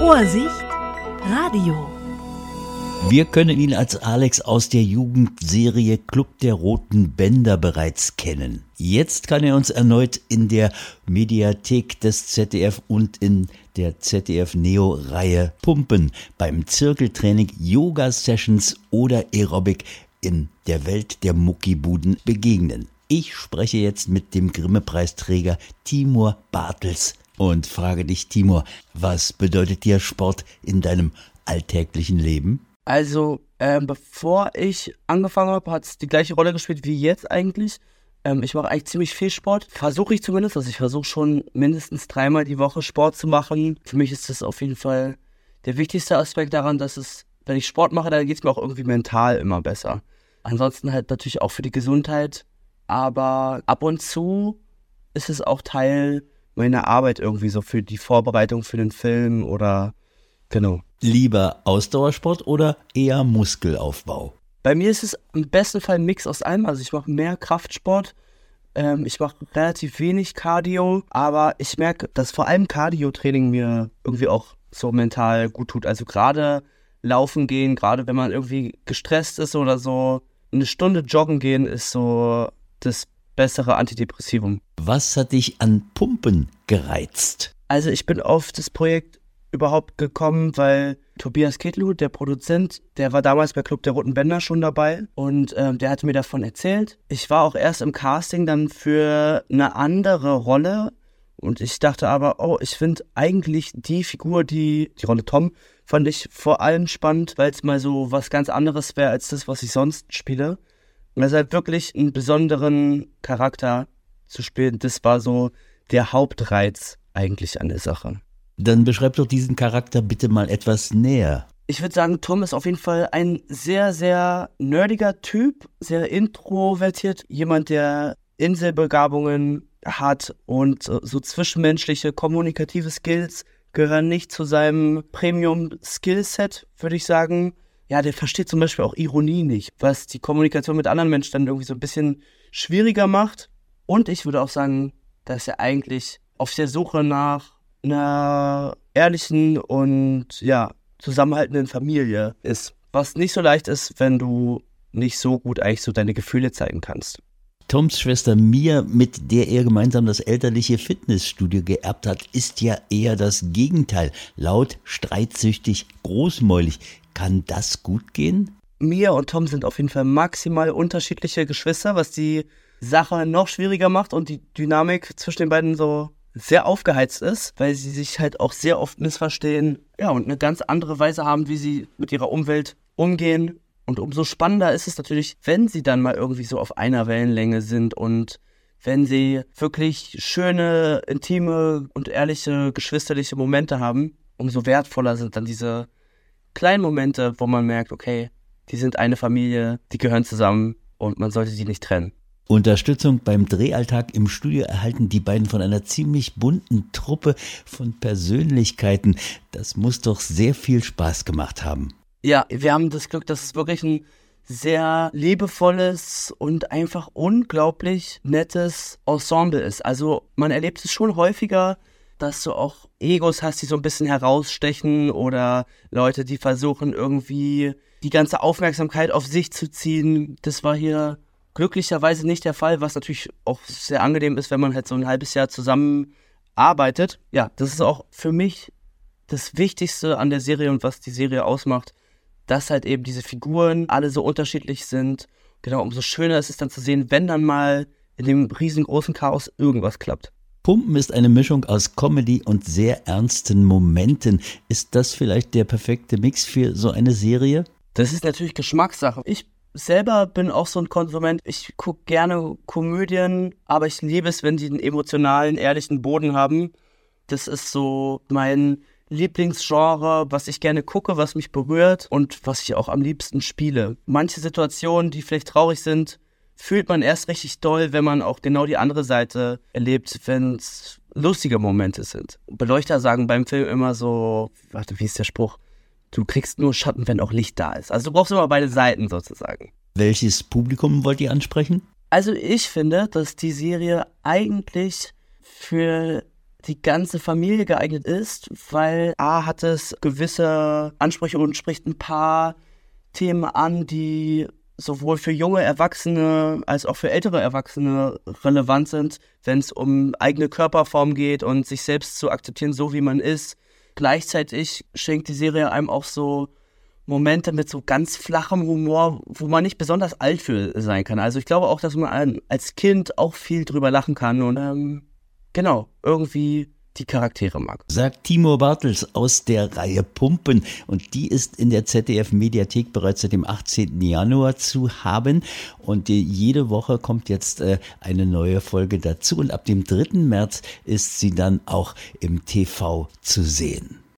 Ohrsicht Radio. Wir können ihn als Alex aus der Jugendserie Club der Roten Bänder bereits kennen. Jetzt kann er uns erneut in der Mediathek des ZDF und in der ZDF Neo Reihe pumpen beim Zirkeltraining, Yoga Sessions oder Aerobic in der Welt der Muckibuden begegnen. Ich spreche jetzt mit dem Grimme-Preisträger Timur Bartels und frage dich, Timur, was bedeutet dir Sport in deinem alltäglichen Leben? Also, ähm, bevor ich angefangen habe, hat es die gleiche Rolle gespielt wie jetzt eigentlich. Ähm, ich mache eigentlich ziemlich viel Sport. Versuche ich zumindest. Also ich versuche schon mindestens dreimal die Woche Sport zu machen. Für mich ist das auf jeden Fall der wichtigste Aspekt daran, dass es, wenn ich Sport mache, dann geht es mir auch irgendwie mental immer besser. Ansonsten halt natürlich auch für die Gesundheit. Aber ab und zu ist es auch Teil meiner Arbeit irgendwie so für die Vorbereitung für den Film oder genau. Lieber Ausdauersport oder eher Muskelaufbau? Bei mir ist es im besten Fall ein Mix aus allem. Also ich mache mehr Kraftsport, ähm, ich mache relativ wenig Cardio, aber ich merke, dass vor allem Cardio-Training mir irgendwie auch so mental gut tut. Also gerade laufen gehen, gerade wenn man irgendwie gestresst ist oder so, eine Stunde joggen gehen ist so das bessere Antidepressivum. Was hat dich an Pumpen gereizt? Also ich bin auf das Projekt überhaupt gekommen, weil Tobias Kettelhut, der Produzent, der war damals bei Club der Roten Bänder schon dabei und ähm, der hatte mir davon erzählt. Ich war auch erst im Casting dann für eine andere Rolle und ich dachte aber, oh, ich finde eigentlich die Figur, die, die Rolle Tom, fand ich vor allem spannend, weil es mal so was ganz anderes wäre als das, was ich sonst spiele. Also halt wirklich einen besonderen Charakter zu spielen, das war so der Hauptreiz eigentlich an der Sache. Dann beschreib doch diesen Charakter bitte mal etwas näher. Ich würde sagen, Tom ist auf jeden Fall ein sehr, sehr nerdiger Typ, sehr introvertiert, jemand, der Inselbegabungen hat und so zwischenmenschliche, kommunikative Skills gehören nicht zu seinem Premium-Skillset, würde ich sagen. Ja, der versteht zum Beispiel auch Ironie nicht, was die Kommunikation mit anderen Menschen dann irgendwie so ein bisschen schwieriger macht. Und ich würde auch sagen, dass er eigentlich auf der Suche nach einer ehrlichen und ja, zusammenhaltenden Familie ist. Was nicht so leicht ist, wenn du nicht so gut eigentlich so deine Gefühle zeigen kannst. Toms Schwester Mia, mit der er gemeinsam das elterliche Fitnessstudio geerbt hat, ist ja eher das Gegenteil. Laut, streitsüchtig, großmäulig. Kann das gut gehen? Mia und Tom sind auf jeden Fall maximal unterschiedliche Geschwister, was die Sache noch schwieriger macht und die Dynamik zwischen den beiden so sehr aufgeheizt ist, weil sie sich halt auch sehr oft missverstehen, ja, und eine ganz andere Weise haben, wie sie mit ihrer Umwelt umgehen. Und umso spannender ist es natürlich, wenn sie dann mal irgendwie so auf einer Wellenlänge sind und wenn sie wirklich schöne, intime und ehrliche, geschwisterliche Momente haben, umso wertvoller sind dann diese kleinen Momente, wo man merkt, okay, die sind eine Familie, die gehören zusammen und man sollte sie nicht trennen. Unterstützung beim Drehalltag im Studio erhalten die beiden von einer ziemlich bunten Truppe von Persönlichkeiten. Das muss doch sehr viel Spaß gemacht haben. Ja, wir haben das Glück, dass es wirklich ein sehr liebevolles und einfach unglaublich nettes Ensemble ist. Also man erlebt es schon häufiger, dass du auch Egos hast, die so ein bisschen herausstechen oder Leute, die versuchen irgendwie die ganze Aufmerksamkeit auf sich zu ziehen. Das war hier glücklicherweise nicht der Fall, was natürlich auch sehr angenehm ist, wenn man halt so ein halbes Jahr zusammen arbeitet. Ja, das ist auch für mich das Wichtigste an der Serie und was die Serie ausmacht, dass halt eben diese Figuren alle so unterschiedlich sind. Genau, umso schöner ist es dann zu sehen, wenn dann mal in dem riesengroßen Chaos irgendwas klappt. Pumpen ist eine Mischung aus Comedy und sehr ernsten Momenten. Ist das vielleicht der perfekte Mix für so eine Serie? Das ist natürlich Geschmackssache. Ich selber bin auch so ein Konsument. Ich gucke gerne Komödien, aber ich liebe es, wenn die einen emotionalen, ehrlichen Boden haben. Das ist so mein Lieblingsgenre, was ich gerne gucke, was mich berührt und was ich auch am liebsten spiele. Manche Situationen, die vielleicht traurig sind, fühlt man erst richtig doll, wenn man auch genau die andere Seite erlebt, wenn es lustige Momente sind. Beleuchter sagen beim Film immer so, warte, wie ist der Spruch? du kriegst nur Schatten, wenn auch Licht da ist. Also du brauchst immer beide Seiten sozusagen. Welches Publikum wollt ihr ansprechen? Also ich finde, dass die Serie eigentlich für die ganze Familie geeignet ist, weil A hat es gewisse Ansprüche und spricht ein paar Themen an, die sowohl für junge Erwachsene als auch für ältere Erwachsene relevant sind, wenn es um eigene Körperform geht und sich selbst zu akzeptieren, so wie man ist. Gleichzeitig schenkt die Serie einem auch so Momente mit so ganz flachem Humor, wo man nicht besonders alt für sein kann. Also ich glaube auch, dass man als Kind auch viel drüber lachen kann und ähm, genau, irgendwie die Charaktere mag. Sagt Timo Bartels aus der Reihe Pumpen und die ist in der ZDF Mediathek bereits seit dem 18. Januar zu haben und jede Woche kommt jetzt äh, eine neue Folge dazu und ab dem 3. März ist sie dann auch im TV zu sehen.